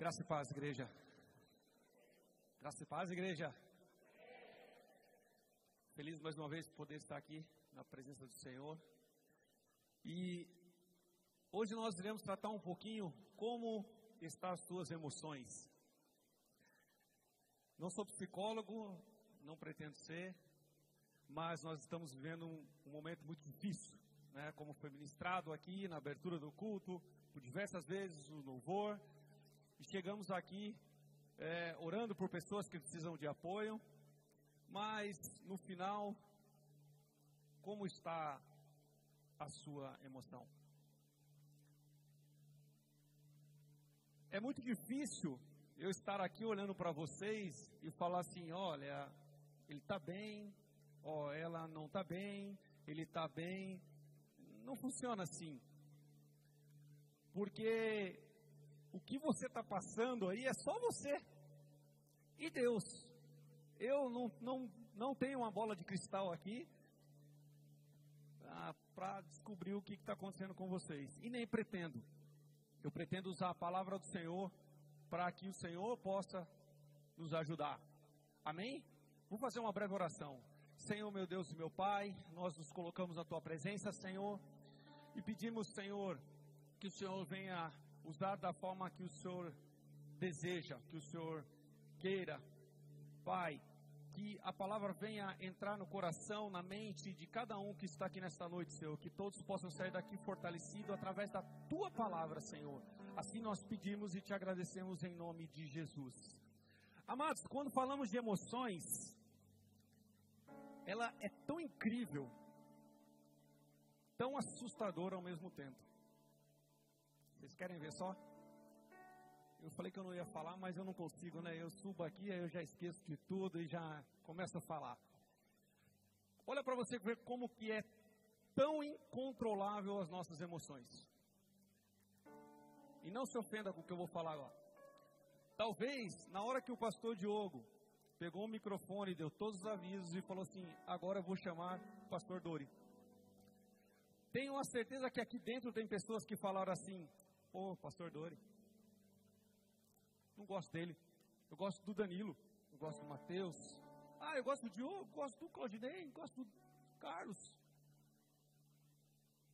Graça e paz, igreja. Graça e paz, igreja. Feliz mais uma vez por poder estar aqui na presença do Senhor. E hoje nós iremos tratar um pouquinho como estão as suas emoções. Não sou psicólogo, não pretendo ser, mas nós estamos vivendo um, um momento muito difícil, né? Como foi ministrado aqui na abertura do culto, por diversas vezes no louvor, chegamos aqui é, orando por pessoas que precisam de apoio, mas no final, como está a sua emoção? É muito difícil eu estar aqui olhando para vocês e falar assim: olha, ele está bem, ó, ela não está bem, ele está bem. Não funciona assim. Porque o que você está passando aí é só você e Deus. Eu não, não, não tenho uma bola de cristal aqui ah, para descobrir o que está acontecendo com vocês. E nem pretendo. Eu pretendo usar a palavra do Senhor para que o Senhor possa nos ajudar. Amém? Vou fazer uma breve oração. Senhor, meu Deus e meu Pai, nós nos colocamos na tua presença, Senhor, e pedimos, Senhor, que o Senhor venha usar da forma que o Senhor deseja, que o Senhor queira. Pai, que a palavra venha entrar no coração, na mente de cada um que está aqui nesta noite, Senhor, que todos possam sair daqui fortalecidos através da tua palavra, Senhor. Assim nós pedimos e te agradecemos em nome de Jesus. Amados, quando falamos de emoções, ela é tão incrível, tão assustadora ao mesmo tempo. Vocês querem ver só? Eu falei que eu não ia falar, mas eu não consigo, né? Eu subo aqui, aí eu já esqueço de tudo e já começo a falar. Olha para você ver como que é tão incontrolável as nossas emoções. E não se ofenda com o que eu vou falar agora. Talvez, na hora que o pastor Diogo pegou o microfone, deu todos os avisos e falou assim: agora eu vou chamar o pastor Dori. Tenho a certeza que aqui dentro tem pessoas que falaram assim: Pô, pastor Dori. Não gosto dele. Eu gosto do Danilo. Eu gosto do Mateus. Ah, eu gosto do Diogo. Gosto do Claudinei. Gosto do Carlos.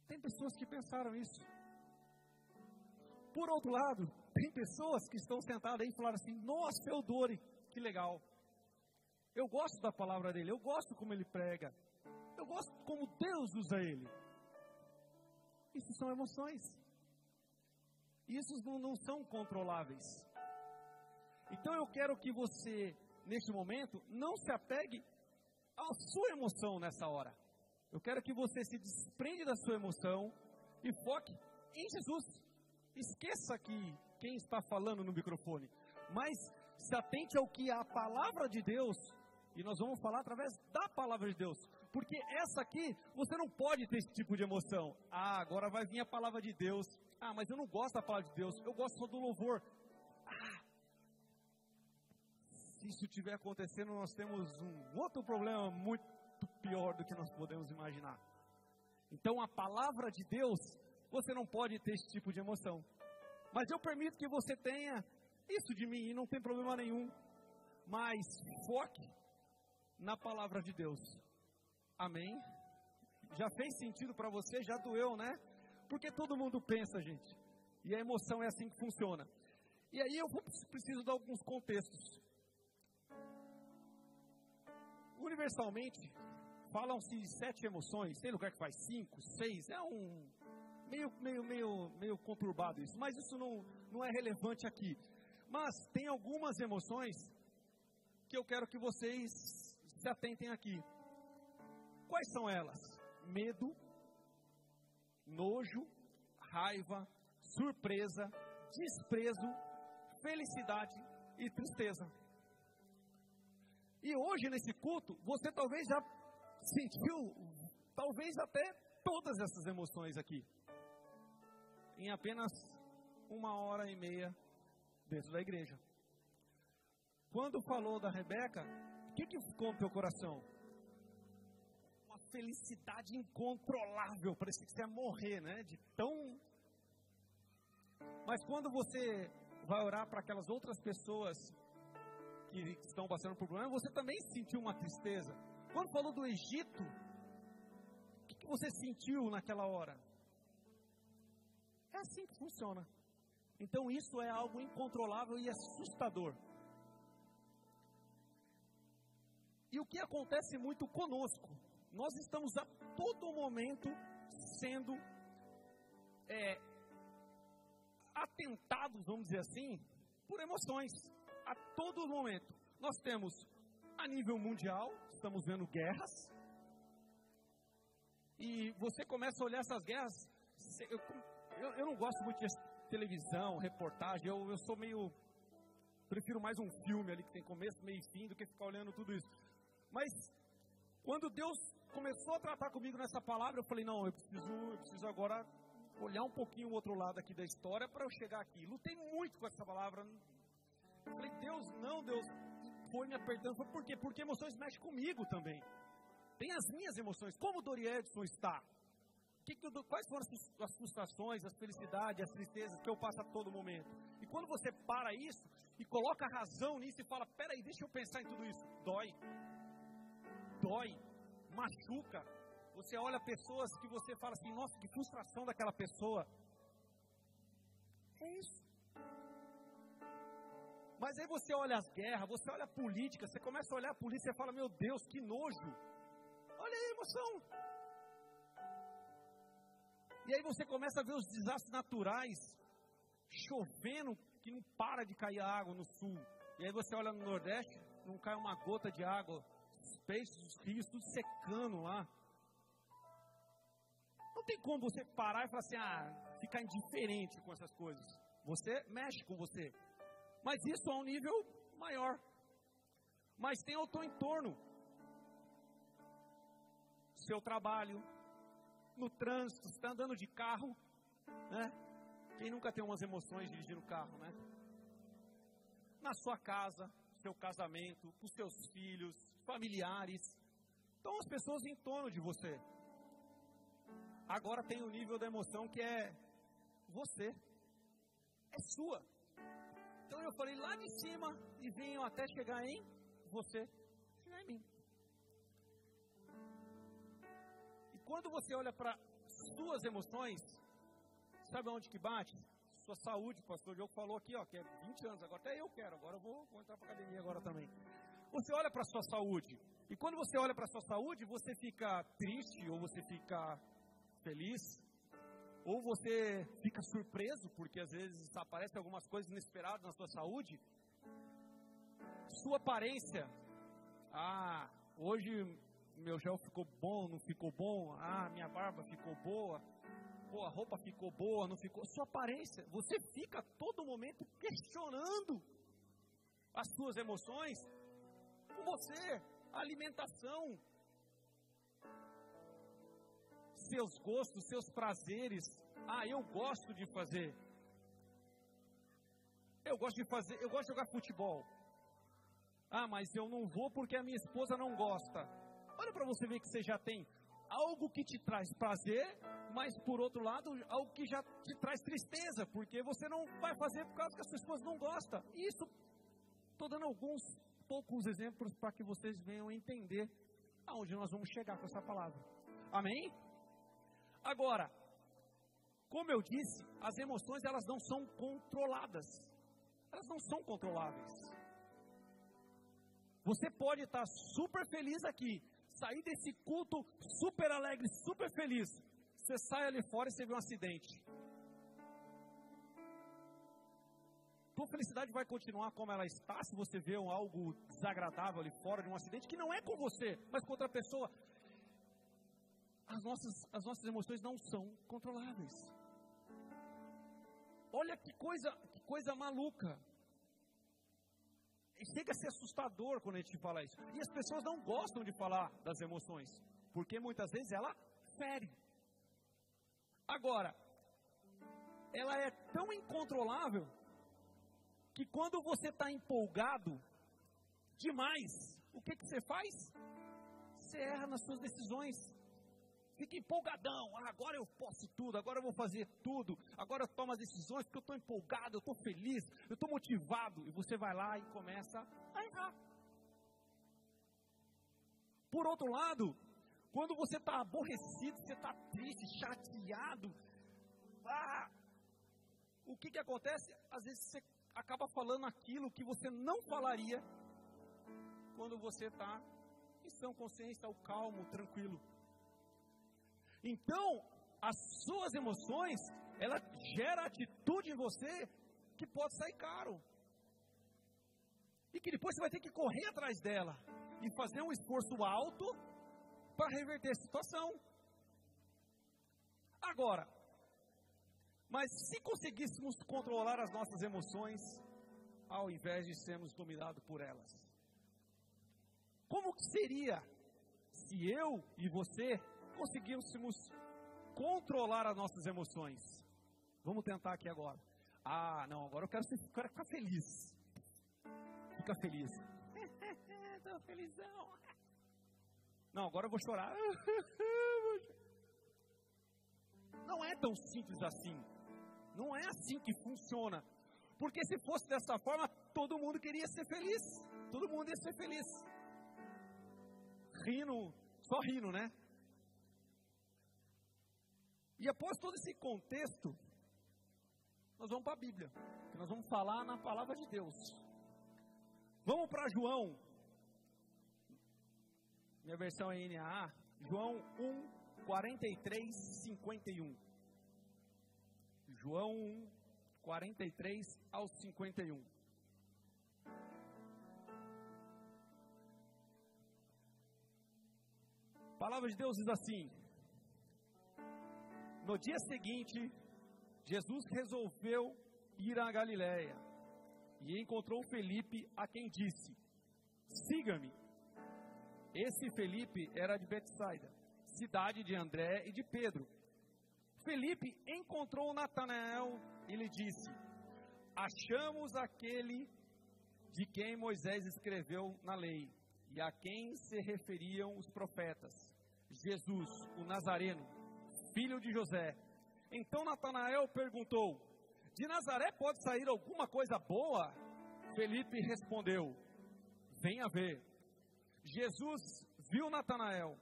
Tem pessoas que pensaram isso. Por outro lado, tem pessoas que estão sentadas aí e falaram assim: Nossa, Feodori, que legal. Eu gosto da palavra dele. Eu gosto como ele prega. Eu gosto como Deus usa ele. Isso são emoções. Isso não, não são controláveis. Então eu quero que você, neste momento, não se apegue à sua emoção nessa hora. Eu quero que você se desprende da sua emoção e foque em Jesus. Esqueça que quem está falando no microfone, mas se atente ao que a palavra de Deus, e nós vamos falar através da palavra de Deus, porque essa aqui, você não pode ter esse tipo de emoção. Ah, agora vai vir a palavra de Deus, ah, mas eu não gosto da palavra de Deus, eu gosto só do louvor. Ah, se isso estiver acontecendo, nós temos um outro problema muito pior do que nós podemos imaginar. Então, a palavra de Deus, você não pode ter esse tipo de emoção. Mas eu permito que você tenha isso de mim e não tem problema nenhum. Mas foque na palavra de Deus. Amém? Já fez sentido para você? Já doeu, né? Porque todo mundo pensa, gente. E a emoção é assim que funciona. E aí eu preciso dar alguns contextos. Universalmente, falam-se sete emoções. Tem lugar que faz cinco, seis. É um meio, meio, meio, meio conturbado isso. Mas isso não, não é relevante aqui. Mas tem algumas emoções que eu quero que vocês se atentem aqui. Quais são elas? Medo, nojo, raiva, surpresa, desprezo, felicidade e tristeza. E hoje nesse culto, você talvez já sentiu, talvez até todas essas emoções aqui, em apenas uma hora e meia dentro da igreja. Quando falou da Rebeca, o que, que ficou no teu coração? Felicidade incontrolável, parecia que você ia morrer, né? De tão. Mas quando você vai orar para aquelas outras pessoas que estão passando por problema, você também sentiu uma tristeza. Quando falou do Egito, o que você sentiu naquela hora? É assim que funciona. Então isso é algo incontrolável e assustador. E o que acontece muito conosco? Nós estamos a todo momento sendo é, atentados, vamos dizer assim, por emoções. A todo momento. Nós temos, a nível mundial, estamos vendo guerras. E você começa a olhar essas guerras. Eu, eu, eu não gosto muito de televisão, reportagem. Eu, eu sou meio. Prefiro mais um filme ali que tem começo, meio e fim do que ficar olhando tudo isso. Mas quando Deus começou a tratar comigo nessa palavra, eu falei, não, eu preciso, eu preciso agora olhar um pouquinho o outro lado aqui da história para eu chegar aqui. Lutei muito com essa palavra. Eu falei, Deus, não, Deus, foi me apertando. Por quê? Porque emoções mexem comigo também. Tem as minhas emoções. Como o Dori Edson está? Que que eu, quais foram as frustrações, as felicidades, as tristezas que eu passo a todo momento? E quando você para isso e coloca razão nisso e fala, peraí, deixa eu pensar em tudo isso, dói dói, machuca. Você olha pessoas que você fala assim, nossa, que frustração daquela pessoa. É isso. Mas aí você olha as guerras, você olha a política, você começa a olhar a polícia e fala, meu Deus, que nojo. Olha aí a emoção. E aí você começa a ver os desastres naturais, chovendo, que não para de cair água no sul. E aí você olha no Nordeste, não cai uma gota de água peixes, os rios, tudo secando lá. Não tem como você parar e falar assim, ah, ficar indiferente com essas coisas. Você mexe com você. Mas isso a um nível maior. Mas tem o teu entorno. Seu trabalho, no trânsito, está andando de carro, né? Quem nunca tem umas emoções dirigindo carro, né? Na sua casa, seu casamento, com seus filhos, familiares. Então as pessoas em torno de você. Agora tem o nível da emoção que é você. É sua. Então eu falei lá de cima e venho até chegar em você. Chegar em mim. E quando você olha para suas emoções, sabe onde que bate? sua saúde, o pastor Diogo falou aqui, ó, que é 20 anos, agora até eu quero, agora eu vou, vou entrar para academia agora também. Você olha para a sua saúde, e quando você olha para a sua saúde, você fica triste, ou você fica feliz, ou você fica surpreso, porque às vezes aparecem algumas coisas inesperadas na sua saúde. Sua aparência, ah, hoje meu gel ficou bom, não ficou bom, ah, minha barba ficou boa, pô, a roupa ficou boa, não ficou. Sua aparência, você fica todo momento questionando as suas emoções com você, a alimentação, seus gostos, seus prazeres. Ah, eu gosto de fazer. Eu gosto de fazer, eu gosto de jogar futebol. Ah, mas eu não vou porque a minha esposa não gosta. Olha para você ver que você já tem algo que te traz prazer, mas por outro lado, algo que já te traz tristeza, porque você não vai fazer por causa que as pessoas não gostam. Isso, estou dando alguns poucos exemplos para que vocês venham entender aonde nós vamos chegar com essa palavra. Amém? Agora, como eu disse, as emoções elas não são controladas. Elas não são controláveis. Você pode estar super feliz aqui, sair desse culto super alegre, super feliz. Você sai ali fora e você vê um acidente. Tua felicidade vai continuar como ela está se você vê um, algo desagradável ali fora de um acidente que não é com você, mas com outra pessoa. As nossas, as nossas emoções não são controláveis. Olha que coisa, que coisa maluca chega a ser assustador quando a gente fala isso. E as pessoas não gostam de falar das emoções, porque muitas vezes ela fere. Agora, ela é tão incontrolável que quando você está empolgado demais, o que, que você faz? Você erra nas suas decisões. fica empolgadão. Ah, agora eu posso tudo, agora eu vou fazer tudo, agora eu tomo as decisões porque eu estou empolgado, eu estou feliz, eu estou motivado. E você vai lá e começa a errar. Por outro lado, quando você está aborrecido, você está triste, chateado, ah, o que, que acontece? Às vezes você acaba falando aquilo que você não falaria quando você está em sã consciência, calmo, tranquilo. Então, as suas emoções, ela gera atitude em você que pode sair caro. E que depois você vai ter que correr atrás dela e fazer um esforço alto para reverter a situação. Agora, mas se conseguíssemos controlar as nossas emoções, ao invés de sermos dominados por elas, como seria se eu e você conseguíssemos controlar as nossas emoções? Vamos tentar aqui agora. Ah, não, agora eu quero, ser, quero ficar feliz. Fica feliz. Estou felizão. Não, agora eu vou chorar. Não é tão simples assim. Não é assim que funciona. Porque se fosse dessa forma, todo mundo queria ser feliz. Todo mundo ia ser feliz. Rindo, só rindo, né? E após todo esse contexto, nós vamos para a Bíblia, que nós vamos falar na palavra de Deus. Vamos para João, minha versão é NAA, João 1, 43, 51. João 1, 43 ao 51. A palavra de Deus diz assim: No dia seguinte, Jesus resolveu ir à Galiléia e encontrou Felipe, a quem disse: Siga-me. Esse Felipe era de Betsaida, cidade de André e de Pedro. Felipe encontrou Natanael e lhe disse: Achamos aquele de quem Moisés escreveu na lei e a quem se referiam os profetas, Jesus, o Nazareno, filho de José. Então Natanael perguntou: De Nazaré pode sair alguma coisa boa? Felipe respondeu: Venha ver. Jesus viu Natanael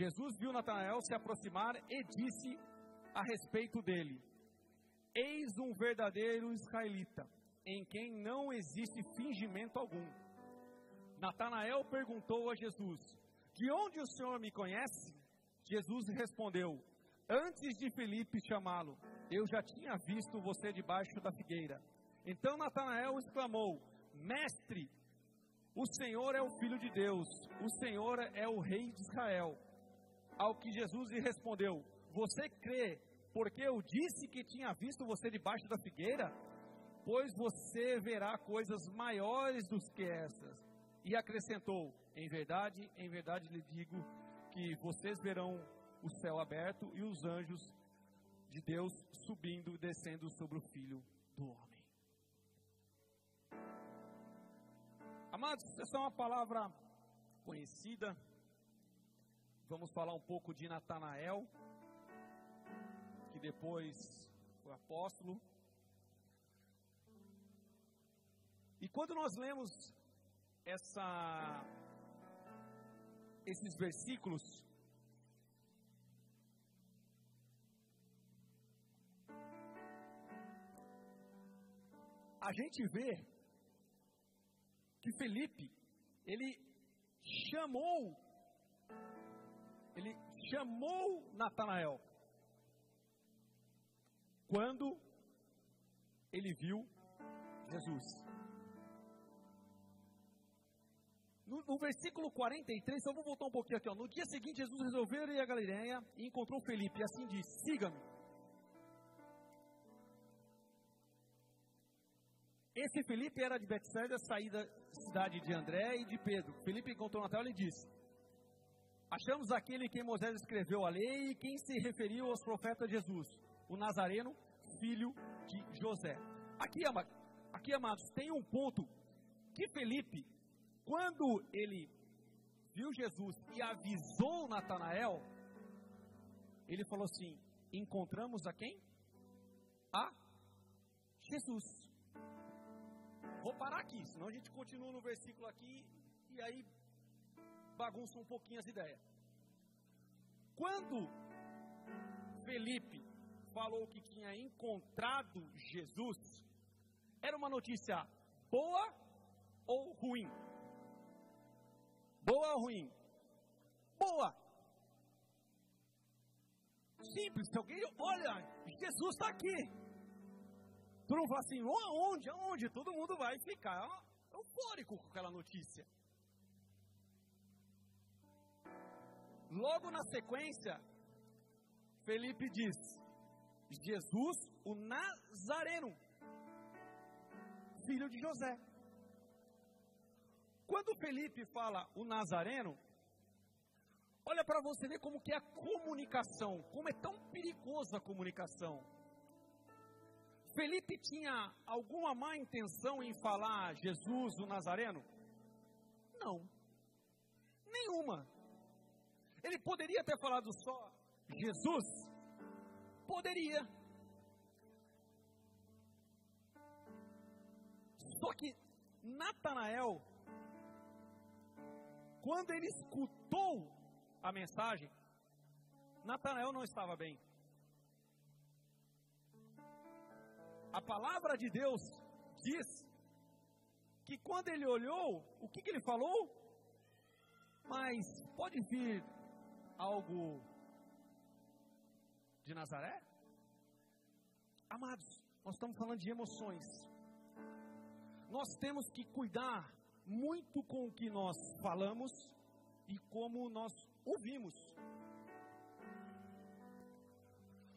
Jesus viu Natanael se aproximar e disse a respeito dele: Eis um verdadeiro israelita, em quem não existe fingimento algum. Natanael perguntou a Jesus: De onde o Senhor me conhece? Jesus respondeu: Antes de Felipe chamá-lo, eu já tinha visto você debaixo da figueira. Então Natanael exclamou: Mestre, o Senhor é o Filho de Deus, o Senhor é o Rei de Israel. Ao que Jesus lhe respondeu: Você crê porque eu disse que tinha visto você debaixo da figueira? Pois você verá coisas maiores do que essas. E acrescentou: Em verdade, em verdade lhe digo que vocês verão o céu aberto e os anjos de Deus subindo e descendo sobre o filho do homem. Amados, essa é uma palavra conhecida Vamos falar um pouco de Natanael, que depois foi apóstolo. E quando nós lemos essa, esses versículos, a gente vê que Felipe, ele chamou ele chamou Natanael. Quando ele viu Jesus. No, no, versículo 43, eu vou voltar um pouquinho aqui. Ó. No dia seguinte, Jesus resolveu ir a Galiléia e encontrou Felipe. E assim disse: Siga-me. Esse Felipe era de Betsaida, saída da cidade de André e de Pedro. Felipe encontrou Natal e disse: Achamos aquele que Moisés escreveu a lei e quem se referiu aos profetas Jesus, o Nazareno, filho de José. Aqui, aqui, amados, tem um ponto que Felipe, quando ele viu Jesus e avisou Natanael, ele falou assim: encontramos a quem? A Jesus. Vou parar aqui, senão a gente continua no versículo aqui e aí bagunça um pouquinho as ideias. Quando Felipe falou que tinha encontrado Jesus, era uma notícia boa ou ruim? Boa ou ruim? Boa. Simples, se alguém olha, Jesus está aqui. Tu não fala assim, aonde, aonde? Todo mundo vai ficar eufórico com aquela notícia. Logo na sequência, Felipe diz: Jesus, o Nazareno, filho de José. Quando Felipe fala o Nazareno, olha para você ver como que é a comunicação, como é tão perigosa a comunicação. Felipe tinha alguma má intenção em falar Jesus o Nazareno? Não. Nenhuma. Ele poderia ter falado só Jesus? Poderia. Só que Natanael, quando ele escutou a mensagem, Natanael não estava bem. A palavra de Deus diz que quando ele olhou, o que, que ele falou? Mas pode vir algo de Nazaré? Amados, nós estamos falando de emoções. Nós temos que cuidar muito com o que nós falamos e como nós ouvimos.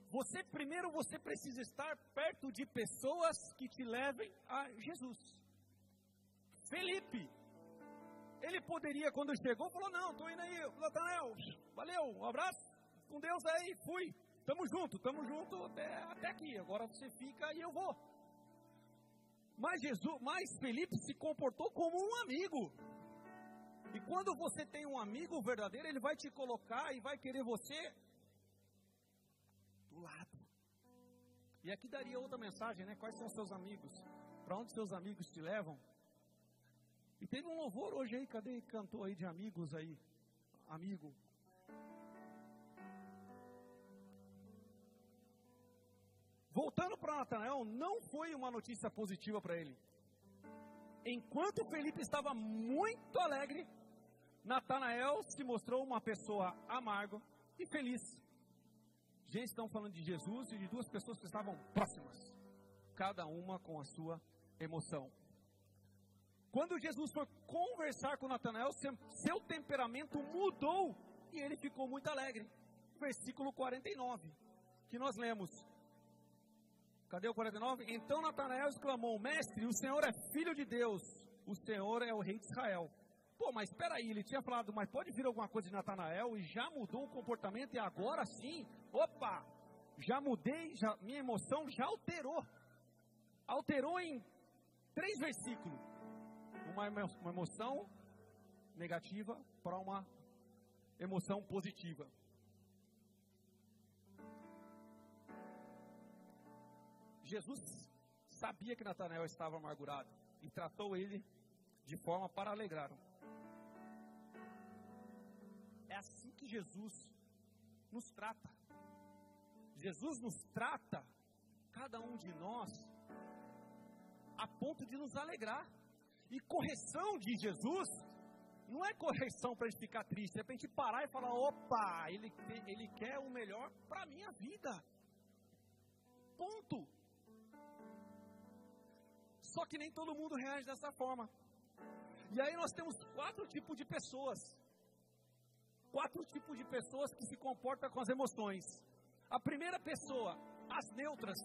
Você primeiro você precisa estar perto de pessoas que te levem a Jesus. Felipe, ele poderia, quando chegou, falou: Não, estou indo aí, Natanael, valeu, um abraço, com Deus aí, fui, tamo junto, tamo junto até, até aqui, agora você fica e eu vou. Mas Jesus, mas Felipe se comportou como um amigo. E quando você tem um amigo verdadeiro, ele vai te colocar e vai querer você do lado. E aqui daria outra mensagem, né? Quais são os seus amigos? Para onde seus amigos te levam? E teve um louvor hoje aí, cadê? Cantou aí de amigos aí. Amigo. Voltando para Natanael, não foi uma notícia positiva para ele. Enquanto Felipe estava muito alegre, Natanael se mostrou uma pessoa amarga e feliz. Gente, estão falando de Jesus e de duas pessoas que estavam próximas, cada uma com a sua emoção. Quando Jesus foi conversar com Natanael, seu temperamento mudou e ele ficou muito alegre. Versículo 49, que nós lemos. Cadê o 49? Então Natanael exclamou: Mestre, o Senhor é filho de Deus, o Senhor é o rei de Israel. Pô, mas espera aí, ele tinha falado, mas pode vir alguma coisa de Natanael e já mudou o comportamento e agora sim, opa, já mudei, já, minha emoção já alterou. Alterou em três versículos uma, emoção negativa para uma emoção positiva. Jesus sabia que Natanael estava amargurado e tratou ele de forma para alegrá-lo. É assim que Jesus nos trata. Jesus nos trata, cada um de nós, a ponto de nos alegrar. E correção de Jesus não é correção para a gente ficar triste, é para a gente parar e falar: opa, ele, ele quer o melhor para a minha vida. Ponto. Só que nem todo mundo reage dessa forma. E aí nós temos quatro tipos de pessoas. Quatro tipos de pessoas que se comportam com as emoções. A primeira pessoa, as neutras.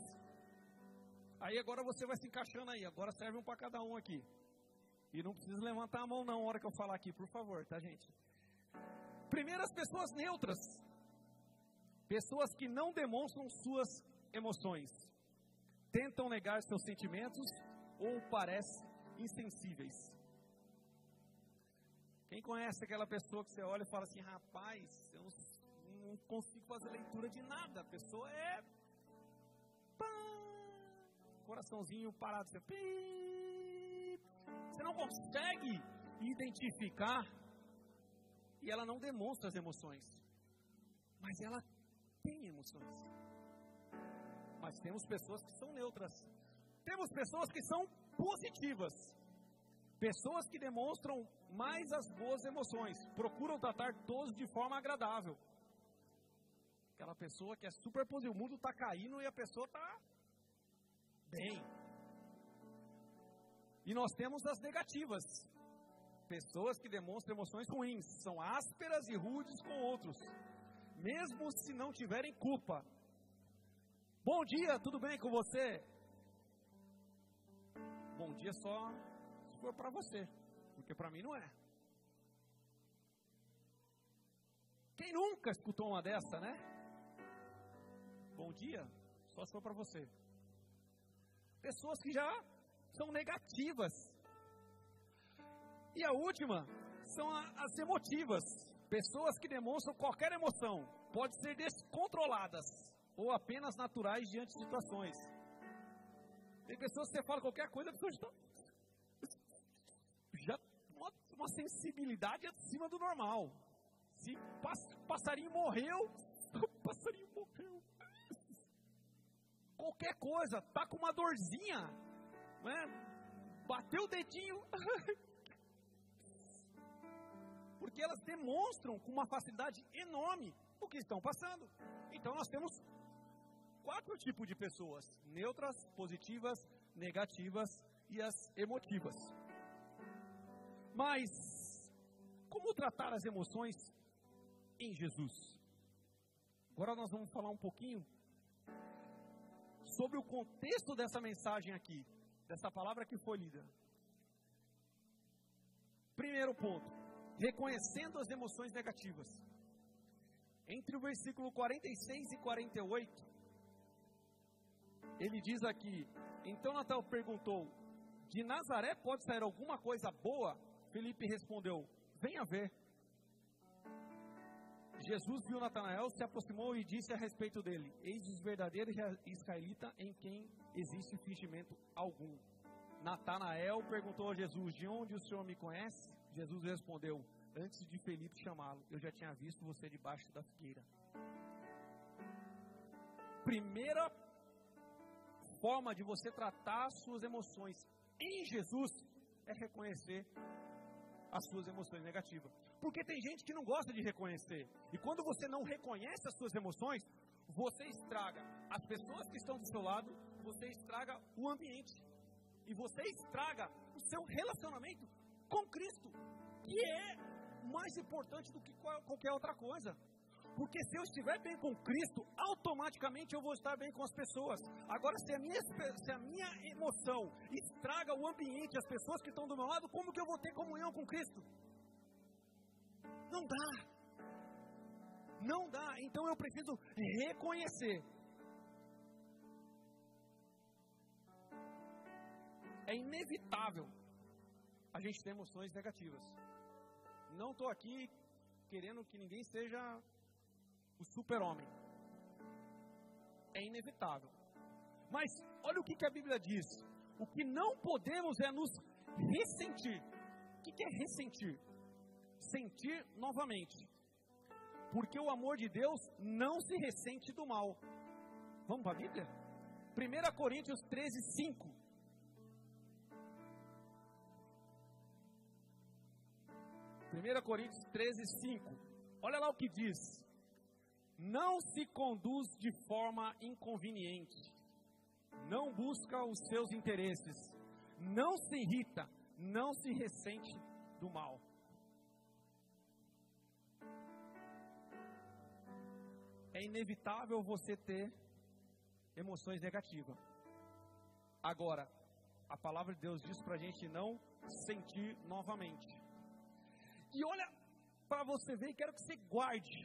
Aí agora você vai se encaixando aí. Agora serve um para cada um aqui. E não precisa levantar a mão não, na hora que eu falar aqui, por favor, tá, gente? Primeiro, as pessoas neutras. Pessoas que não demonstram suas emoções. Tentam negar seus sentimentos ou parecem insensíveis. Quem conhece aquela pessoa que você olha e fala assim, rapaz, eu não, consigo fazer leitura de nada. A pessoa é. Pá, coraçãozinho parado. Você, você não consegue identificar e ela não demonstra as emoções. Mas ela tem emoções. Mas temos pessoas que são neutras. Temos pessoas que são positivas. Pessoas que demonstram mais as boas emoções, procuram tratar todos de forma agradável. Aquela pessoa que é super positiva, o mundo está caindo e a pessoa está bem. E nós temos as negativas. Pessoas que demonstram emoções ruins, são ásperas e rudes com outros, mesmo se não tiverem culpa. Bom dia, tudo bem com você? Bom dia só se for para você, porque para mim não é. Quem nunca escutou uma dessa, né? Bom dia, só se for para você. Pessoas que já são negativas. E a última são as emotivas. Pessoas que demonstram qualquer emoção, pode ser descontroladas ou apenas naturais diante de situações. Tem pessoas que você fala qualquer coisa, a pessoa já está já uma, uma sensibilidade acima do normal. Se o passarinho morreu, passarinho morreu. Qualquer coisa, tá com uma dorzinha, né? Bateu o dedinho. Porque elas demonstram com uma facilidade enorme o que estão passando. Então nós temos quatro tipos de pessoas: neutras, positivas, negativas e as emotivas. Mas, como tratar as emoções em Jesus? Agora nós vamos falar um pouquinho sobre o contexto dessa mensagem aqui, dessa palavra que foi lida. Primeiro ponto, reconhecendo as emoções negativas. Entre o versículo 46 e 48, ele diz aqui: Então Natal perguntou: De Nazaré pode sair alguma coisa boa? Felipe respondeu: Venha ver. Jesus viu Natanael, se aproximou e disse a respeito dele: Eis os verdadeiros israelitas em quem existe fingimento algum. Natanael perguntou a Jesus: De onde o Senhor me conhece? Jesus respondeu: Antes de Felipe chamá-lo, eu já tinha visto você debaixo da figueira. Primeira forma de você tratar suas emoções em Jesus é reconhecer as suas emoções negativas. Porque tem gente que não gosta de reconhecer. E quando você não reconhece as suas emoções, você estraga as pessoas que estão do seu lado, você estraga o ambiente. E você estraga o seu relacionamento com Cristo, que é mais importante do que qualquer outra coisa. Porque se eu estiver bem com Cristo, automaticamente eu vou estar bem com as pessoas. Agora, se a minha, se a minha emoção estraga o ambiente, as pessoas que estão do meu lado, como que eu vou ter comunhão com Cristo? Não dá. Não dá. Então eu preciso reconhecer. É inevitável a gente ter emoções negativas. Não estou aqui querendo que ninguém seja o super-homem. É inevitável. Mas olha o que, que, a Bíblia diz. O que não podemos é nos ressentir. O que, que é ressentir? Sentir novamente. Porque o amor de Deus não se ressente do mal. Vamos para a Bíblia? 1 Coríntios 13, 5. 1 Coríntios 13, 5. Olha lá o que diz não se conduz de forma inconveniente, não busca os seus interesses, não se irrita, não se ressente do mal. É inevitável você ter emoções negativas. Agora, a palavra de Deus diz para a gente não sentir novamente. E olha para você ver, quero que você guarde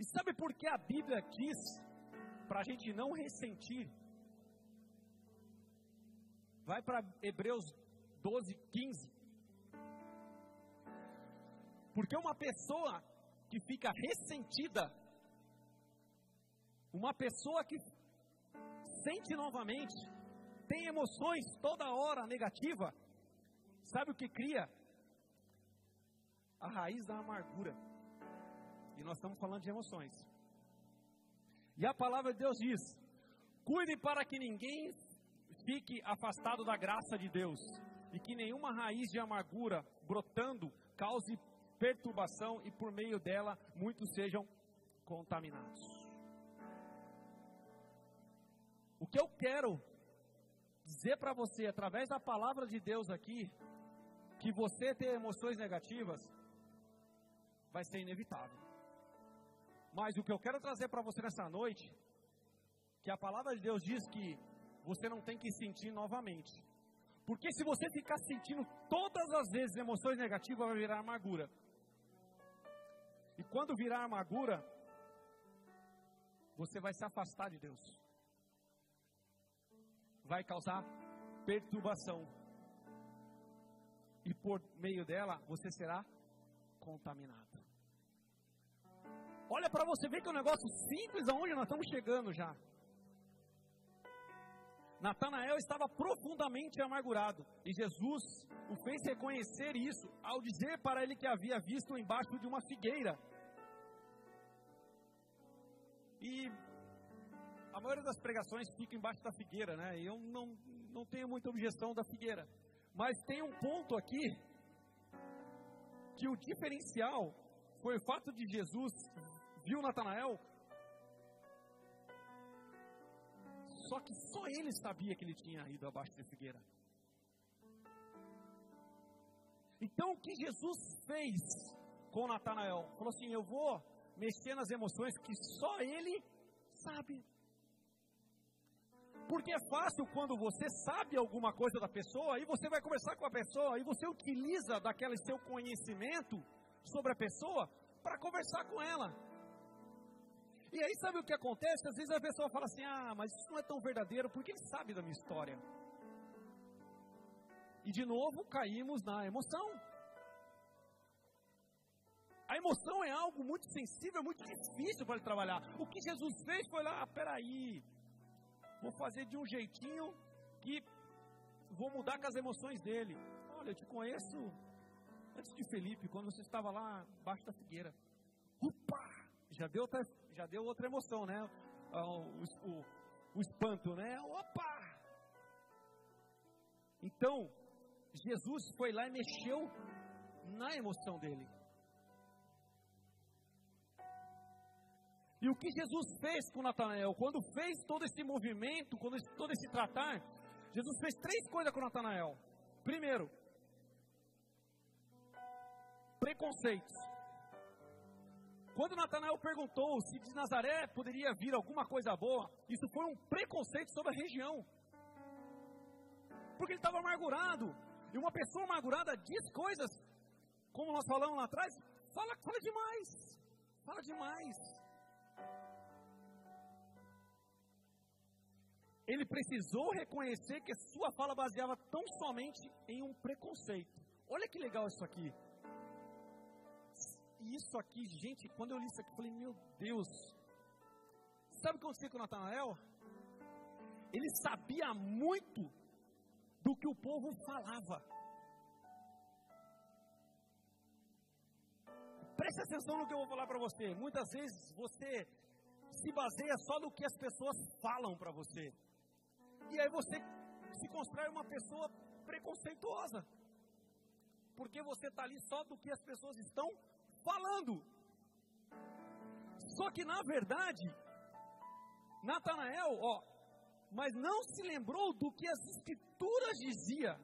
e sabe por que a Bíblia quis para a gente não ressentir? Vai para Hebreus 12, 15. Porque uma pessoa que fica ressentida, uma pessoa que sente novamente, tem emoções toda hora negativa, sabe o que cria? A raiz da amargura. E nós estamos falando de emoções. E a palavra de Deus diz: cuide para que ninguém fique afastado da graça de Deus, e que nenhuma raiz de amargura brotando cause perturbação, e por meio dela muitos sejam contaminados. O que eu quero dizer para você, através da palavra de Deus aqui, que você ter emoções negativas vai ser inevitável. Mas o que eu quero trazer para você nessa noite, que a palavra de Deus diz que você não tem que sentir novamente. Porque se você ficar sentindo todas as vezes emoções negativas, vai virar amargura. E quando virar amargura, você vai se afastar de Deus vai causar perturbação. E por meio dela você será contaminado. Olha para você ver que é um negócio simples aonde nós estamos chegando já. Natanael estava profundamente amargurado e Jesus o fez reconhecer isso ao dizer para ele que havia visto embaixo de uma figueira. E a maioria das pregações fica embaixo da figueira, né? E eu não, não tenho muita objeção da figueira. Mas tem um ponto aqui que o diferencial foi o fato de Jesus viu Natanael. Só que só ele sabia que ele tinha ido abaixo da figueira. Então o que Jesus fez com Natanael? Falou assim: Eu vou mexer nas emoções que só ele sabe. Porque é fácil quando você sabe alguma coisa da pessoa, aí você vai conversar com a pessoa, e você utiliza daquele seu conhecimento sobre a pessoa para conversar com ela. E aí sabe o que acontece? Às vezes a pessoa fala assim: ah, mas isso não é tão verdadeiro, porque ele sabe da minha história. E de novo caímos na emoção. A emoção é algo muito sensível, muito difícil para ele trabalhar. O que Jesus fez foi lá, ah, peraí, vou fazer de um jeitinho que vou mudar com as emoções dele. Olha, eu te conheço antes de Felipe, quando você estava lá embaixo da figueira. Opa! Já deu outra, já deu outra emoção, né? Ah, o, o, o espanto, né? Opa! Então, Jesus foi lá e mexeu na emoção dele. E o que Jesus fez com Natanael? Quando fez todo esse movimento, quando todo esse tratar, Jesus fez três coisas com Natanael. Primeiro, preconceitos. Quando Natanael perguntou se de Nazaré poderia vir alguma coisa boa, isso foi um preconceito sobre a região. Porque ele estava amargurado. E uma pessoa amargurada diz coisas, como nós falamos lá atrás, fala, fala demais. Fala demais. Ele precisou reconhecer que sua fala baseava tão somente em um preconceito. Olha que legal isso aqui. Isso aqui, gente, quando eu li isso aqui, eu falei, meu Deus. Sabe o que aconteceu com Natanael? Ele sabia muito do que o povo falava. Preste atenção no que eu vou falar para você. Muitas vezes você se baseia só no que as pessoas falam para você. E aí você se constrói uma pessoa preconceituosa. Porque você está ali só do que as pessoas estão falando. Só que na verdade, Natanael, ó, mas não se lembrou do que as escrituras dizia.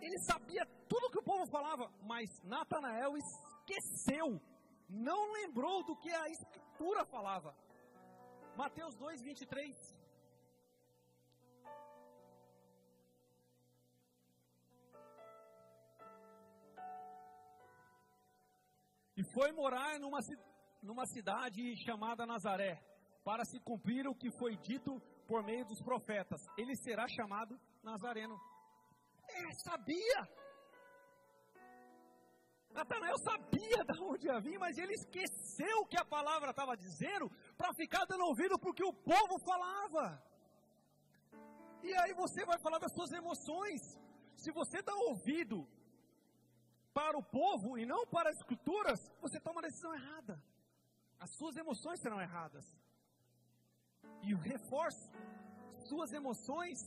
Ele sabia tudo que o povo falava, mas Natanael esqueceu, não lembrou do que a escritura falava. Mateus 2, 23. E foi morar numa, numa cidade chamada Nazaré, para se cumprir o que foi dito por meio dos profetas. Ele será chamado Nazareno. É, sabia. Natanael sabia de onde ia vir, mas ele esqueceu o que a palavra estava dizendo para ficar dando ouvido para o povo falava. E aí você vai falar das suas emoções. Se você dá ouvido para o povo e não para as escrituras, você toma a decisão errada. As suas emoções serão erradas. E reforço, suas emoções,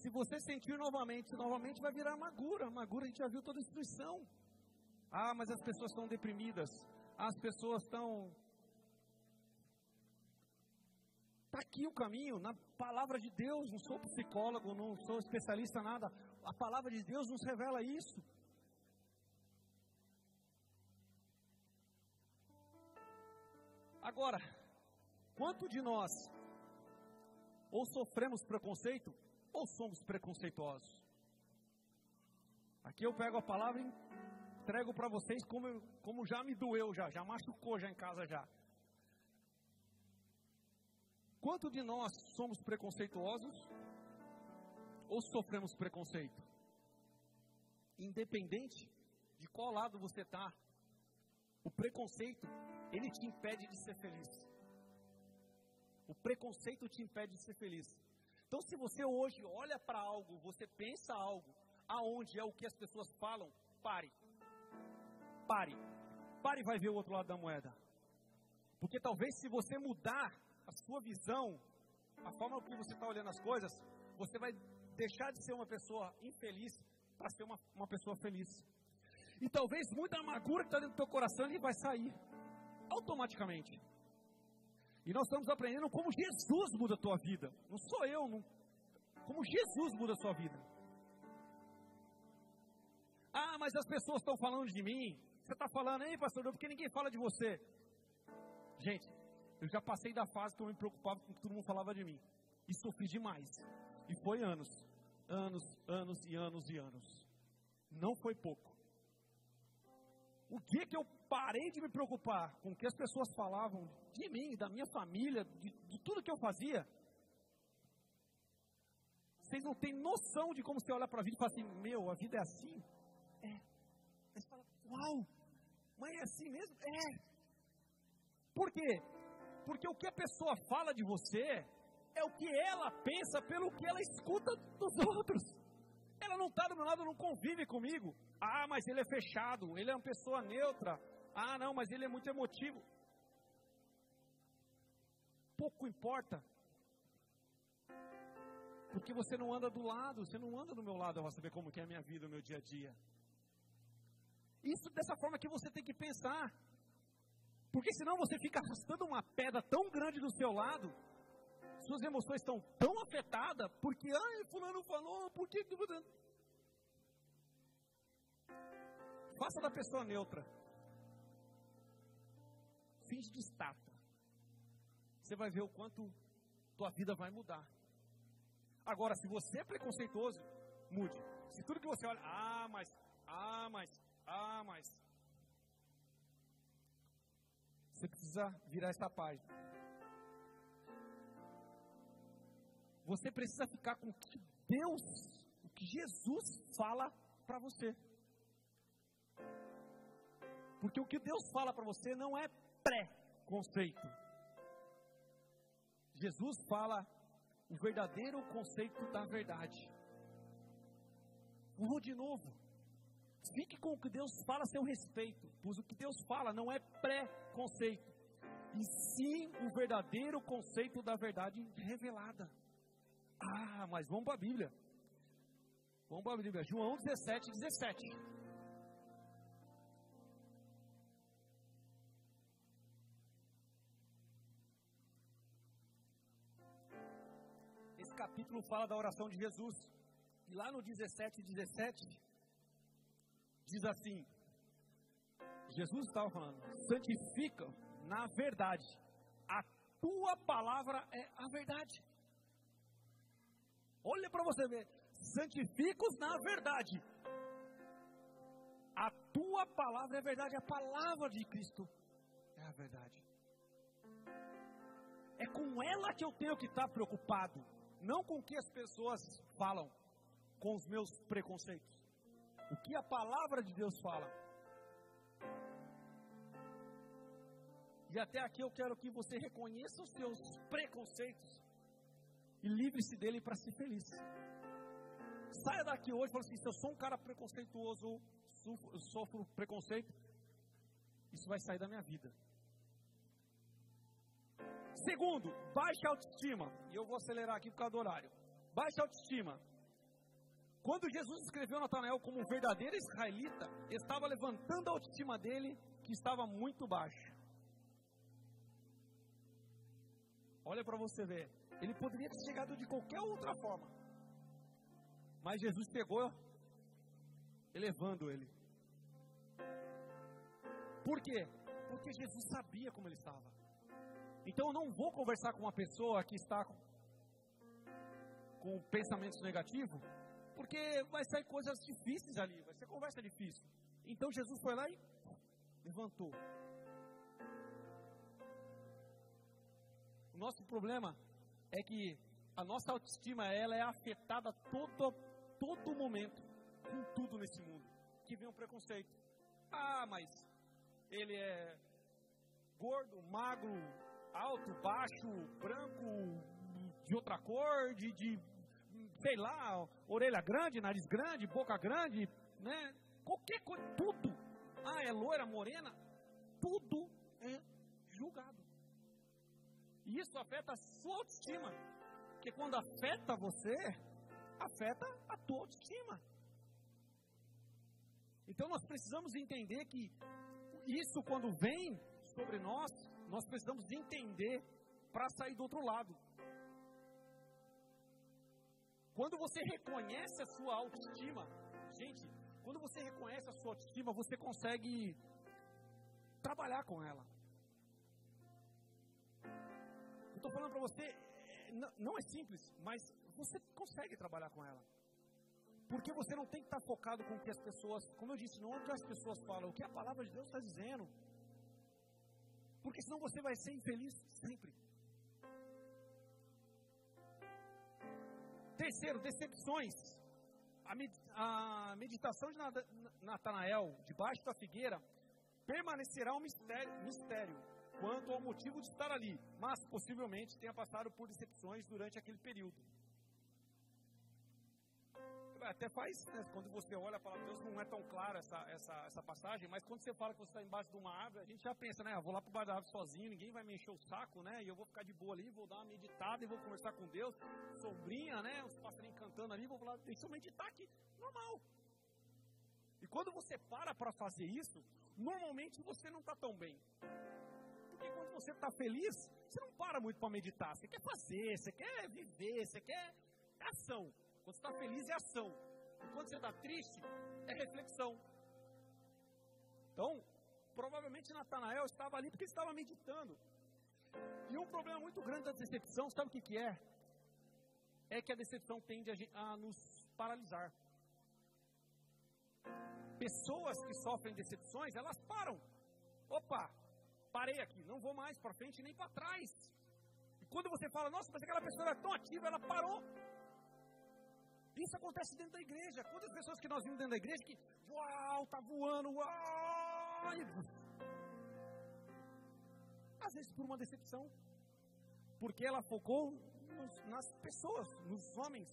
se você sentir novamente, novamente vai virar amargura. Amargura a gente já viu toda a destruição. Ah, mas as pessoas estão deprimidas. As pessoas estão. Está aqui o caminho, na palavra de Deus. Não sou psicólogo, não sou especialista em nada. A palavra de Deus nos revela isso. Agora, quanto de nós ou sofremos preconceito ou somos preconceituosos? Aqui eu pego a palavra e entrego para vocês como, como já me doeu, já, já machucou já em casa já. Quanto de nós somos preconceituosos ou sofremos preconceito? Independente de qual lado você está, o preconceito ele te impede de ser feliz. O preconceito te impede de ser feliz. Então, se você hoje olha para algo, você pensa algo, aonde é o que as pessoas falam, pare. Pare. Pare e vai ver o outro lado da moeda. Porque talvez se você mudar a sua visão, a forma como você está olhando as coisas, você vai deixar de ser uma pessoa infeliz para ser uma, uma pessoa feliz. E talvez muita amargura que está dentro do teu coração ele vai sair automaticamente. E nós estamos aprendendo como Jesus muda a tua vida. Não sou eu, não. como Jesus muda a sua vida. Ah, mas as pessoas estão falando de mim. Você está falando, aí, pastor, porque ninguém fala de você. Gente, eu já passei da fase que eu me preocupava com o que todo mundo falava de mim. E sofri demais. E foi anos, anos, anos e anos e anos. Não foi pouco. O dia que eu parei de me preocupar com o que as pessoas falavam de mim, da minha família, de, de tudo que eu fazia, vocês não têm noção de como você olha para a vida e fala assim: Meu, a vida é assim? É. Aí você fala: Uau, mas é assim mesmo? É. Por quê? Porque o que a pessoa fala de você é o que ela pensa pelo que ela escuta dos outros. Ela não está do meu lado, não convive comigo. Ah, mas ele é fechado, ele é uma pessoa neutra. Ah, não, mas ele é muito emotivo. Pouco importa. Porque você não anda do lado, você não anda do meu lado para saber como é a minha vida, o meu dia a dia. Isso dessa forma que você tem que pensar. Porque senão você fica arrastando uma pedra tão grande do seu lado, suas emoções estão tão afetadas, porque, ai, fulano falou, por que... Faça da pessoa neutra. Finge de estátua. Você vai ver o quanto tua vida vai mudar. Agora, se você é preconceituoso, mude. Se tudo que você olha, ah, mas, ah, mas, ah, mas. Você precisa virar essa página. Você precisa ficar com o que Deus, o que Jesus fala para você. Porque o que Deus fala para você não é pré-conceito. Jesus fala o verdadeiro conceito da verdade. Vou de novo. Fique com o que Deus fala a seu respeito, pois o que Deus fala não é pré-conceito, e sim o verdadeiro conceito da verdade revelada. Ah, mas vamos para a Bíblia. Vamos para a Bíblia. João 17, 17. Capítulo fala da oração de Jesus. E lá no 17, 17, diz assim: Jesus estava falando, santifica na verdade, a tua palavra é a verdade. Olha para você ver. Santifica-os na verdade. A tua palavra é a verdade. A palavra de Cristo é a verdade. É com ela que eu tenho que estar preocupado. Não com o que as pessoas falam. Com os meus preconceitos. o que a palavra de Deus fala. E até aqui eu quero que você reconheça os seus preconceitos e livre-se dele para ser feliz. Saia daqui hoje e fala assim: se eu sou um cara preconceituoso, sofro, sofro preconceito, isso vai sair da minha vida. Segundo, baixa autoestima. E eu vou acelerar aqui por causa do horário. Baixa autoestima. Quando Jesus escreveu Natanael como um verdadeiro israelita, estava levantando a autoestima dele, que estava muito baixa. Olha para você ver. Ele poderia ter chegado de qualquer outra forma. Mas Jesus pegou, elevando ele. Por quê? Porque Jesus sabia como ele estava. Então eu não vou conversar com uma pessoa que está com pensamentos negativos, porque vai sair coisas difíceis ali, vai ser conversa difícil. Então Jesus foi lá e levantou. O nosso problema é que a nossa autoestima ela é afetada todo todo momento com tudo nesse mundo. Que vem um preconceito. Ah, mas ele é gordo, magro, alto, baixo, branco, de outra cor, de, de sei lá, orelha grande, nariz grande, boca grande, né? Qualquer coisa, tudo. Ah, é loira, morena, tudo é julgado. E isso afeta a sua autoestima. Porque quando afeta você, afeta a tua autoestima. Então nós precisamos entender que isso quando vem sobre nós, nós precisamos entender para sair do outro lado. Quando você reconhece a sua autoestima, gente, quando você reconhece a sua autoestima, você consegue trabalhar com ela. Eu estou falando para você, é, não é simples, mas você consegue trabalhar com ela. Porque você não tem que estar focado com o que as pessoas, como eu disse, não é o que as pessoas falam, o que a palavra de Deus está dizendo. Porque senão você vai ser infeliz sempre. Terceiro, decepções. A, meditação de Natanael, debaixo da figueira, permanecerá um mistério, mistério quanto ao motivo de estar ali, mas possivelmente tenha passado por decepções durante aquele período até faz, né, quando você olha a palavra de Deus, não é tão clara essa, essa, essa passagem, mas quando você fala que você está embaixo de uma árvore, a gente já pensa, né? Eu vou lá para o da árvore sozinho, ninguém vai me encher o saco, né? E eu vou ficar de boa ali, vou dar uma meditada e vou conversar com Deus, sombrinha, né? Os passarinhos cantando ali, vou falar, deixa eu meditar aqui, normal. E quando você para para fazer isso, normalmente você não está tão bem. Porque quando você está feliz, você não para muito para meditar. Você quer fazer, você quer viver, você quer ação. Quando você está feliz é ação. E quando você está triste, é reflexão. Então, provavelmente Natanael estava ali porque estava meditando. E um problema muito grande da decepção, sabe o que, que é? É que a decepção tende a, a nos paralisar. Pessoas que sofrem decepções, elas param. Opa, parei aqui, não vou mais para frente nem para trás. E quando você fala, nossa, mas aquela pessoa era tão ativa, ela parou. Isso acontece dentro da igreja. Quantas pessoas que nós vimos dentro da igreja que, uau, tá voando, uau! Às vezes por uma decepção. Porque ela focou nos, nas pessoas, nos homens.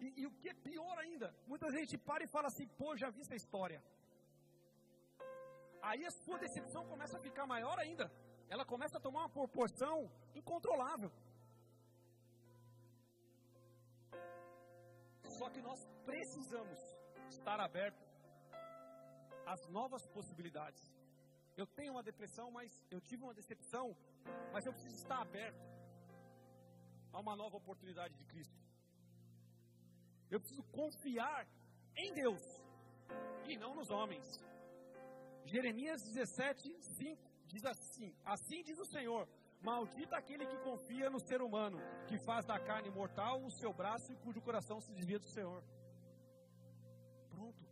E, e, o que é pior ainda, muita gente para e fala assim, pô, já vi essa história. Aí a sua decepção começa a ficar maior ainda. Ela começa a tomar uma proporção incontrolável. Só que nós precisamos estar abertos às novas possibilidades. Eu tenho uma depressão, mas eu tive uma decepção, mas eu preciso estar aberto a uma nova oportunidade de Cristo. Eu preciso confiar em Deus e não nos homens. Jeremias 17, 5 diz assim: Assim diz o Senhor: Maldito aquele que confia no ser humano, que faz da carne mortal o seu braço e cujo coração se desvia do Senhor. Pronto.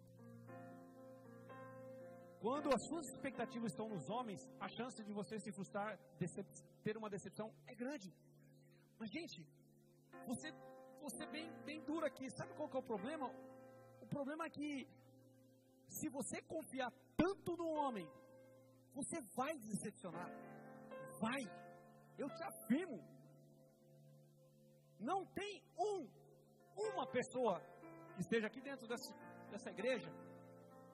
Quando as suas expectativas estão nos homens, a chance de você se frustrar, ter uma decepção é grande. Mas, gente, você, você bem, bem duro aqui. Sabe qual que é o problema? O problema é que, se você confiar tanto no homem, você vai decepcionar. Vai. Eu te afirmo. Não tem um, uma pessoa que esteja aqui dentro dessa, dessa igreja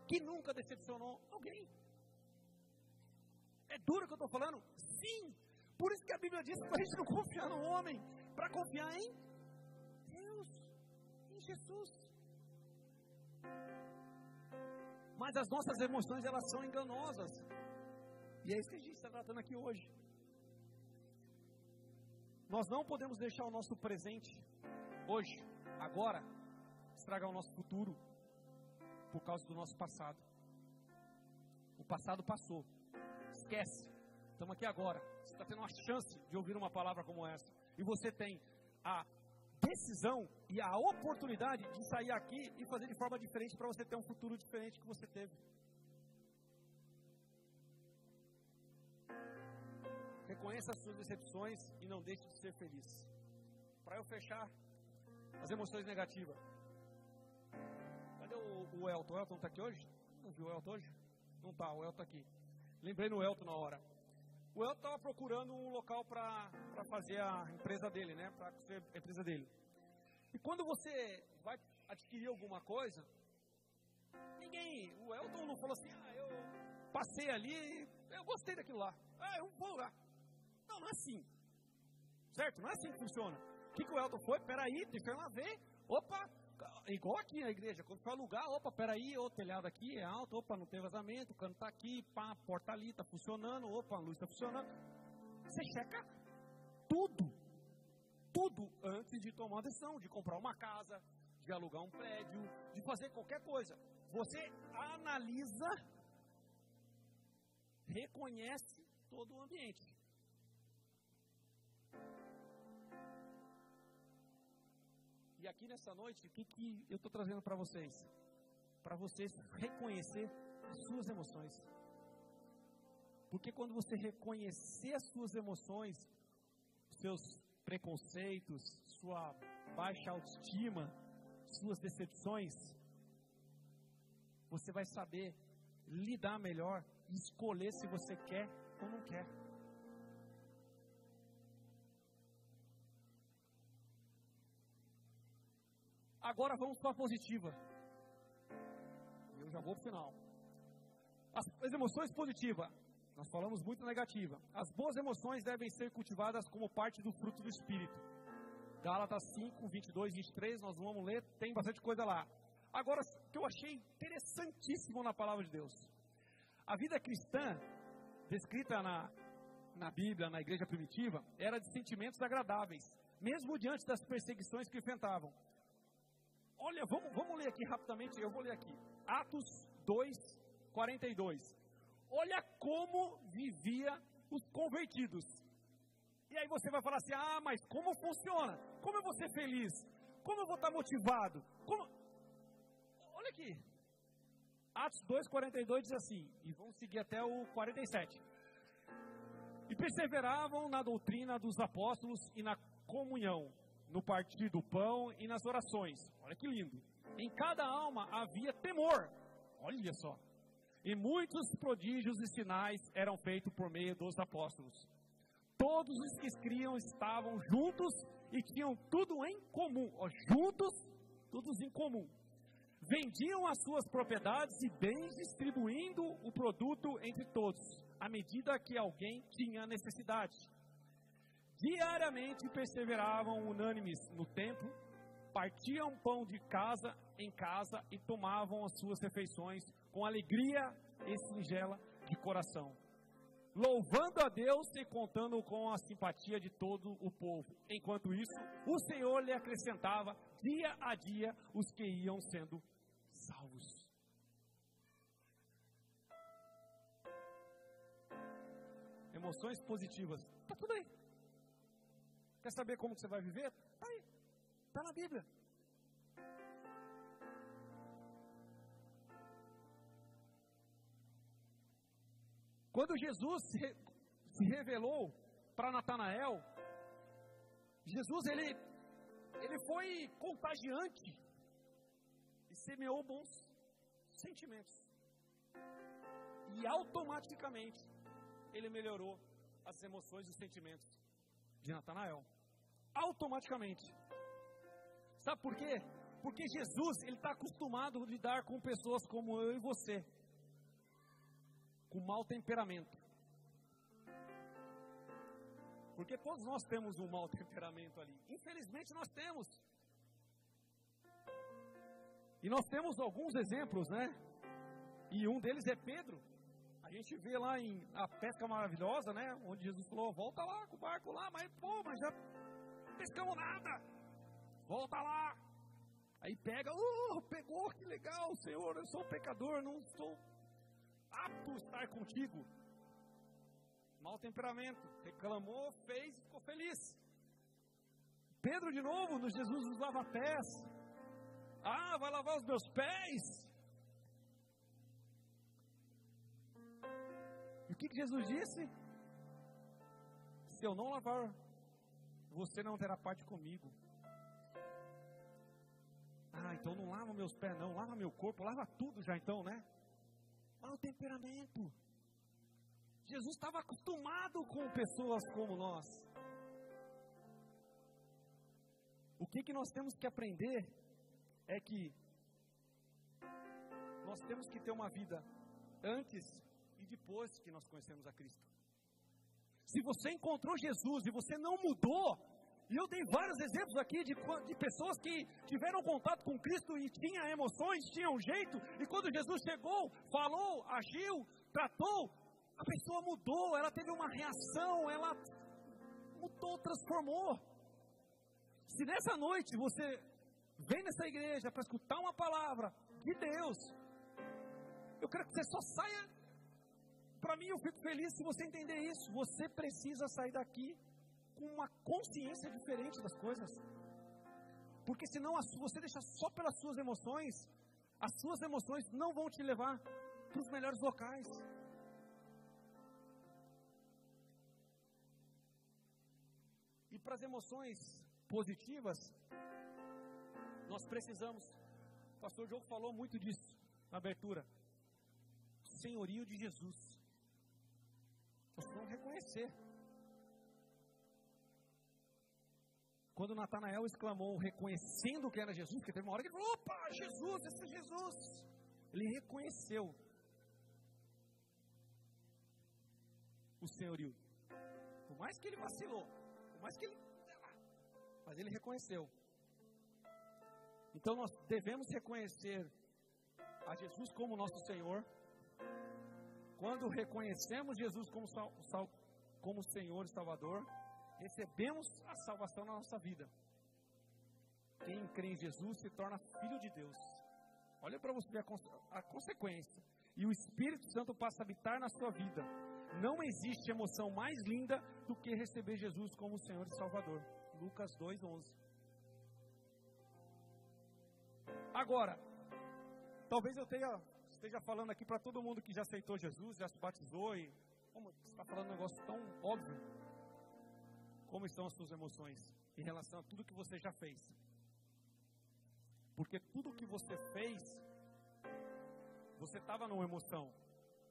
que nunca decepcionou alguém. É duro que eu estou falando? Sim. Por isso que a Bíblia diz para a gente não confiar no homem, para confiar em Deus, em Jesus. Mas as nossas emoções, elas são enganosas. E é isso que a gente está tratando aqui hoje. Nós não podemos deixar o nosso presente, hoje, agora, estragar o nosso futuro, por causa do nosso passado. O passado passou. Esquece. Estamos aqui agora. Você está tendo uma chance de ouvir uma palavra como essa. E você tem a decisão e a oportunidade de sair aqui e fazer de forma diferente para você ter um futuro diferente que você teve. Reconheça as suas decepções e não deixe de ser feliz. Para eu fechar, as emoções negativas. Cadê o, o Elton? O Elton está aqui hoje? Não viu o Elton hoje? Não está, o Elton está aqui. Lembrei no Elton na hora. O Elton estava procurando um local para fazer a empresa dele, né? Para ser a empresa dele. E quando você vai adquirir alguma coisa, ninguém, o Elton não falou assim, ah, eu passei ali, eu gostei daquilo lá. Ah, eu vou lá. Não, não é assim. Certo? Não é assim que funciona. O que, que o Elton foi? Peraí, deixa eu lá ver. Opa, igual aqui na igreja, quando foi alugar, opa, peraí, o telhado aqui é alto, opa, não tem vazamento, o cano está aqui, pá, a porta ali está funcionando, opa, a luz está funcionando. Você checa tudo, tudo antes de tomar a decisão, de comprar uma casa, de alugar um prédio, de fazer qualquer coisa. Você analisa, reconhece todo o ambiente. E aqui nessa noite, o que, que eu estou trazendo para vocês? Para vocês reconhecer as suas emoções. Porque quando você reconhecer as suas emoções, seus preconceitos, sua baixa autoestima, suas decepções, você vai saber lidar melhor escolher se você quer ou não quer. Agora vamos para a positiva. Eu já vou para o final. As, as emoções positivas. Nós falamos muito negativa. As boas emoções devem ser cultivadas como parte do fruto do Espírito. Gálatas 5, 22, 23, nós vamos ler, tem bastante coisa lá. Agora, o que eu achei interessantíssimo na palavra de Deus. A vida cristã, descrita na, na Bíblia, na igreja primitiva, era de sentimentos agradáveis, mesmo diante das perseguições que enfrentavam. Olha, vamos, vamos ler aqui rapidamente, eu vou ler aqui. Atos 2, 42. Olha como vivia os convertidos. E aí você vai falar assim: ah, mas como funciona? Como eu vou ser feliz? Como eu vou estar motivado? Como... Olha aqui. Atos 2, 42 diz assim, e vamos seguir até o 47. E perseveravam na doutrina dos apóstolos e na comunhão no partir do pão e nas orações. Olha que lindo. Em cada alma havia temor. Olha só. E muitos prodígios e sinais eram feitos por meio dos apóstolos. Todos os que criam estavam juntos e tinham tudo em comum. Ó, juntos, todos em comum. Vendiam as suas propriedades e bens, distribuindo o produto entre todos, à medida que alguém tinha necessidade. Diariamente perseveravam unânimes no templo, partiam pão de casa em casa e tomavam as suas refeições com alegria e singela de coração, louvando a Deus e contando com a simpatia de todo o povo. Enquanto isso, o Senhor lhe acrescentava dia a dia os que iam sendo salvos. Emoções positivas, está tudo aí. Quer saber como você vai viver? Está aí. Está na Bíblia. Quando Jesus se revelou para Natanael, Jesus ele, ele foi contagiante. semeou bons sentimentos. E automaticamente ele melhorou as emoções e os sentimentos de Natanael. Automaticamente. Sabe por quê? Porque Jesus, ele está acostumado a lidar com pessoas como eu e você, com mau temperamento. Porque todos nós temos um mau temperamento ali. Infelizmente nós temos. E nós temos alguns exemplos, né? E um deles é Pedro. Gente vê lá em a pesca maravilhosa, né? Onde Jesus falou: volta lá com o barco lá, mas pô, mas já pescamos nada. Volta lá. Aí pega, uh, pegou, que legal, Senhor, eu sou um pecador, não estou apto a estar contigo. Mau temperamento, reclamou, fez, ficou feliz. Pedro de novo, no Jesus nos lava pés. Ah, vai lavar os meus pés. O que, que Jesus disse? Se eu não lavar, você não terá parte comigo. Ah, então não lava meus pés, não, lava meu corpo, lava tudo já então, né? Mau temperamento. Jesus estava acostumado com pessoas como nós. O que, que nós temos que aprender é que nós temos que ter uma vida antes e depois que nós conhecemos a Cristo. Se você encontrou Jesus e você não mudou, e eu dei vários exemplos aqui de, de pessoas que tiveram contato com Cristo e tinham emoções, tinham jeito, e quando Jesus chegou, falou, agiu, tratou, a pessoa mudou, ela teve uma reação, ela mudou, transformou. Se nessa noite você vem nessa igreja para escutar uma palavra de Deus, eu quero que você só saia. Para mim, eu fico feliz se você entender isso. Você precisa sair daqui com uma consciência diferente das coisas. Porque senão, se você deixar só pelas suas emoções, as suas emoções não vão te levar para os melhores locais. E para as emoções positivas, nós precisamos, o pastor Diogo falou muito disso na abertura, senhorio de Jesus. Nós precisamos reconhecer. Quando Natanael exclamou, reconhecendo que era Jesus, porque teve uma hora que ele falou: opa, Jesus, esse é Jesus. Ele reconheceu o senhorio. Por mais que ele vacilou, por mais que ele. Mas ele reconheceu. Então nós devemos reconhecer a Jesus como nosso Senhor. Quando reconhecemos Jesus como, como Senhor e Salvador, recebemos a salvação na nossa vida. Quem crê em Jesus se torna filho de Deus. Olha para você ver a, a consequência. E o Espírito Santo passa a habitar na sua vida. Não existe emoção mais linda do que receber Jesus como Senhor e Salvador. Lucas 2:11. Agora, talvez eu tenha, esteja falando aqui para todo mundo que já aceitou Jesus, já se batizou e como está falando um negócio tão óbvio. Como estão as suas emoções em relação a tudo que você já fez? Porque tudo que você fez, você estava numa emoção,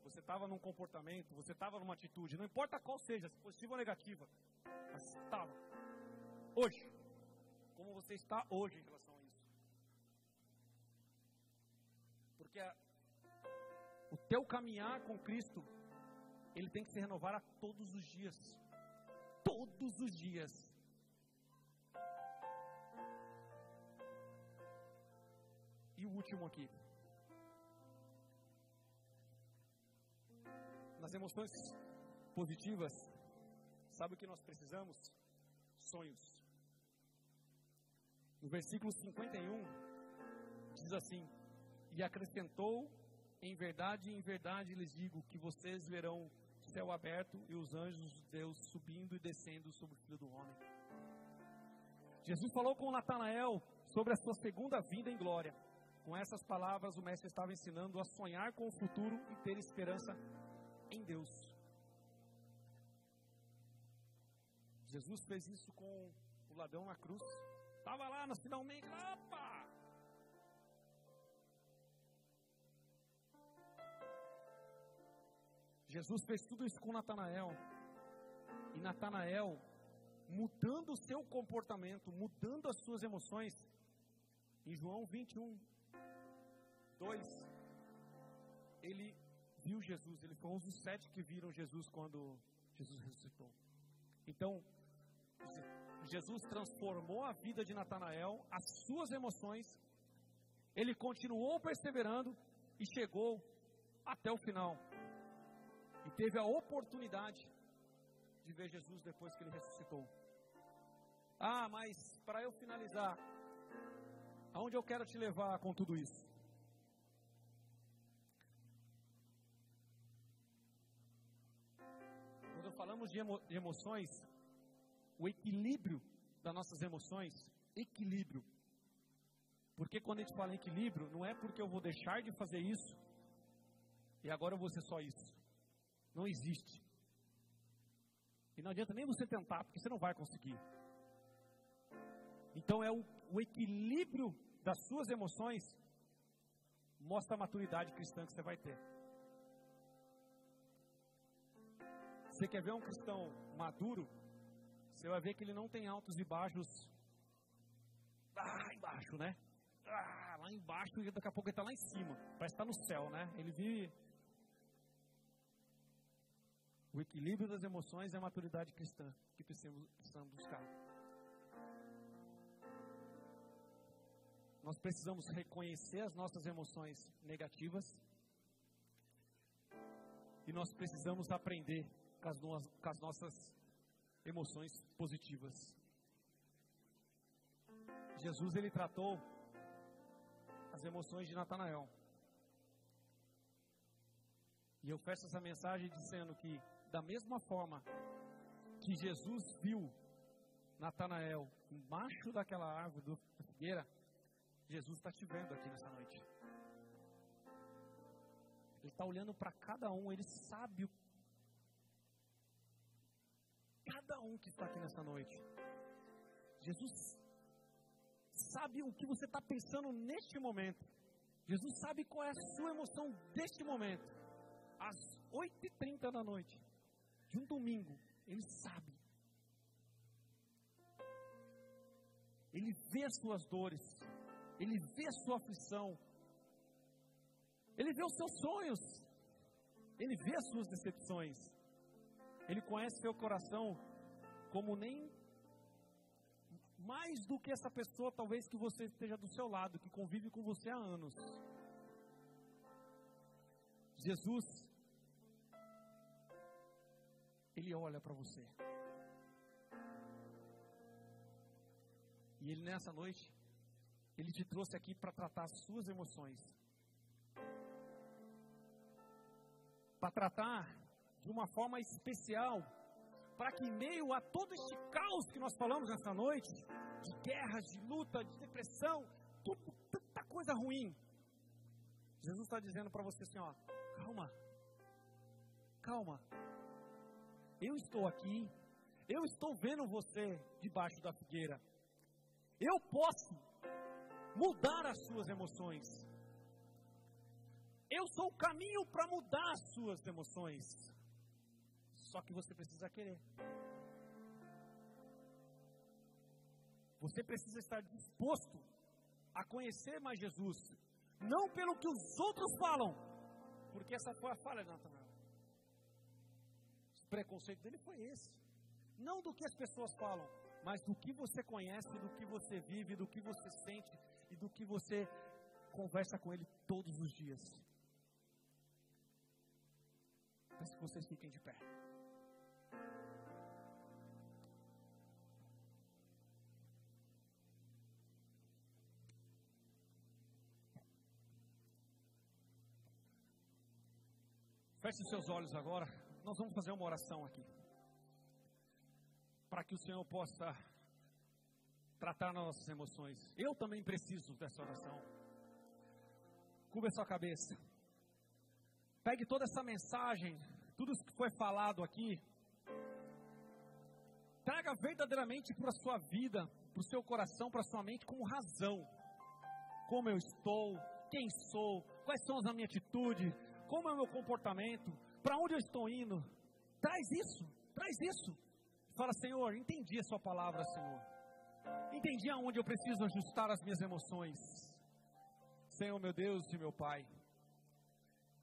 você estava num comportamento, você estava numa atitude, não importa qual seja, se positiva ou negativa, mas estava. Hoje, como você está hoje em relação a isso? Porque a, o teu caminhar com Cristo, ele tem que se renovar a todos os dias todos os dias. E o último aqui. Nas emoções positivas, sabe o que nós precisamos? Sonhos. No versículo 51, diz assim: E acrescentou, em verdade, em verdade lhes digo que vocês verão céu aberto e os anjos de Deus subindo e descendo sobre o filho do homem. Jesus falou com Natanael sobre a sua segunda vinda em glória. Com essas palavras, o mestre estava ensinando a sonhar com o futuro e ter esperança em Deus. Jesus fez isso com o ladrão na cruz. Estava lá no finalmente, opa! Jesus fez tudo isso com Natanael. E Natanael, mudando o seu comportamento, mudando as suas emoções, em João 21, 2, ele viu Jesus, ele foi um dos sete que viram Jesus quando Jesus ressuscitou. Então, Jesus transformou a vida de Natanael, as suas emoções, ele continuou perseverando e chegou até o final. E teve a oportunidade de ver Jesus depois que ele ressuscitou. Ah, mas para eu finalizar, aonde eu quero te levar com tudo isso? Quando falamos de, emo de emoções, o equilíbrio das nossas emoções, equilíbrio. Porque quando a gente fala em equilíbrio, não é porque eu vou deixar de fazer isso e agora eu vou ser só isso. Não existe. E não adianta nem você tentar, porque você não vai conseguir. Então é o, o equilíbrio das suas emoções mostra a maturidade cristã que você vai ter. Você quer ver um cristão maduro? Você vai ver que ele não tem altos e baixos lá embaixo, né? Ah, lá embaixo e daqui a pouco ele está lá em cima. Parece estar tá no céu, né? Ele vive. O equilíbrio das emoções é a maturidade cristã que precisamos, precisamos buscar. Nós precisamos reconhecer as nossas emoções negativas e nós precisamos aprender com as, com as nossas emoções positivas. Jesus ele tratou as emoções de Natanael. E eu fecho essa mensagem dizendo que da mesma forma que Jesus viu Natanael embaixo daquela árvore do figueira, Jesus está te vendo aqui nessa noite. Ele está olhando para cada um, ele sabe o cada um que está aqui nessa noite. Jesus sabe o que você está pensando neste momento. Jesus sabe qual é a sua emoção deste momento. Às 8h30 da noite, de um domingo, Ele sabe. Ele vê as suas dores, Ele vê sua aflição, Ele vê os seus sonhos, Ele vê as suas decepções. Ele conhece seu coração como nem mais do que essa pessoa, talvez que você esteja do seu lado, que convive com você há anos. Jesus, Ele olha para você. E Ele nessa noite, Ele te trouxe aqui para tratar as suas emoções. Para tratar de uma forma especial, para que em meio a todo este caos que nós falamos nessa noite, de guerras, de luta, de depressão, tudo, tanta coisa ruim, Jesus está dizendo para você assim: ó, calma, calma, eu estou aqui, eu estou vendo você debaixo da figueira, eu posso mudar as suas emoções. Eu sou o caminho para mudar as suas emoções. Só que você precisa querer. Você precisa estar disposto a conhecer mais Jesus. Não pelo que os outros falam. Porque essa foi a falha Natanael. Preconceito dele foi esse. Não do que as pessoas falam, mas do que você conhece, do que você vive, do que você sente e do que você conversa com ele todos os dias. Peço que vocês fiquem de pé. Feche seus olhos agora. Nós vamos fazer uma oração aqui. Para que o Senhor possa tratar nossas emoções. Eu também preciso dessa oração. Cubra sua cabeça. Pegue toda essa mensagem, tudo que foi falado aqui. Traga verdadeiramente para a sua vida, para o seu coração, para a sua mente, com razão. Como eu estou, quem sou, quais são as minhas atitudes, como é o meu comportamento, para onde eu estou indo. Traz isso, traz isso. Fala, Senhor, entendi a Sua palavra, Senhor. Entendi aonde eu preciso ajustar as minhas emoções. Senhor, meu Deus e meu Pai.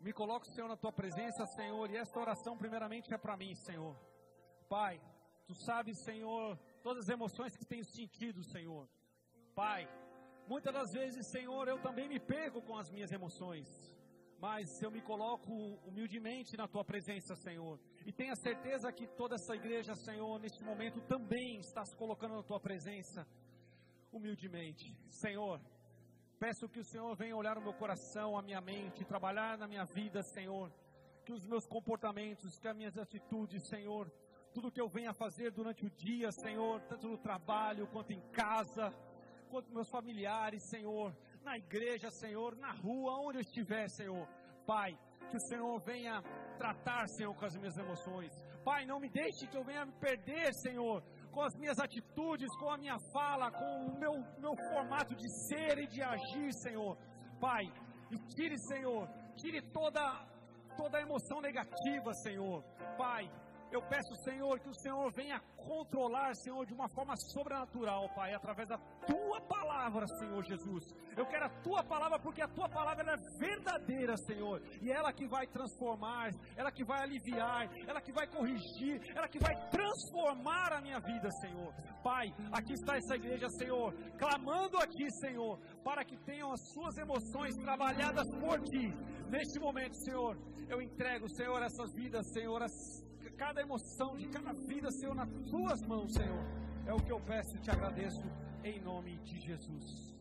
Me coloco, Senhor, na tua presença, Senhor, e esta oração, primeiramente, é para mim, Senhor. Pai, tu sabes, Senhor, todas as emoções que tenho sentido, Senhor. Pai, muitas das vezes, Senhor, eu também me pego com as minhas emoções, mas eu me coloco humildemente na tua presença, Senhor. E tenha certeza que toda essa igreja, Senhor, neste momento também está se colocando na tua presença, humildemente. Senhor, Peço que o Senhor venha olhar o meu coração, a minha mente, trabalhar na minha vida, Senhor. Que os meus comportamentos, que as minhas atitudes, Senhor, tudo que eu venha fazer durante o dia, Senhor, tanto no trabalho quanto em casa, quanto meus familiares, Senhor, na igreja, Senhor, na rua, onde eu estiver, Senhor. Pai, que o Senhor venha tratar, Senhor, com as minhas emoções. Pai, não me deixe que eu venha me perder, Senhor, com as minhas atitudes, com a minha fala, com o meu, meu formato de ser e de agir, Senhor. Pai, e tire, Senhor, tire toda, toda a emoção negativa, Senhor. Pai, eu peço, Senhor, que o Senhor venha controlar, Senhor, de uma forma sobrenatural, Pai, através da tua palavra, Senhor Jesus. Eu quero a tua palavra porque a tua palavra é verdadeira, Senhor, e ela que vai transformar, ela que vai aliviar, ela que vai corrigir, ela que vai transformar a minha vida, Senhor. Pai, aqui está essa igreja, Senhor, clamando aqui, Senhor, para que tenham as suas emoções trabalhadas por ti. Neste momento, Senhor, eu entrego, Senhor, essas vidas, Senhor, as cada emoção de cada vida, Senhor, nas tuas mãos, Senhor. É o que eu peço e te agradeço em nome de Jesus.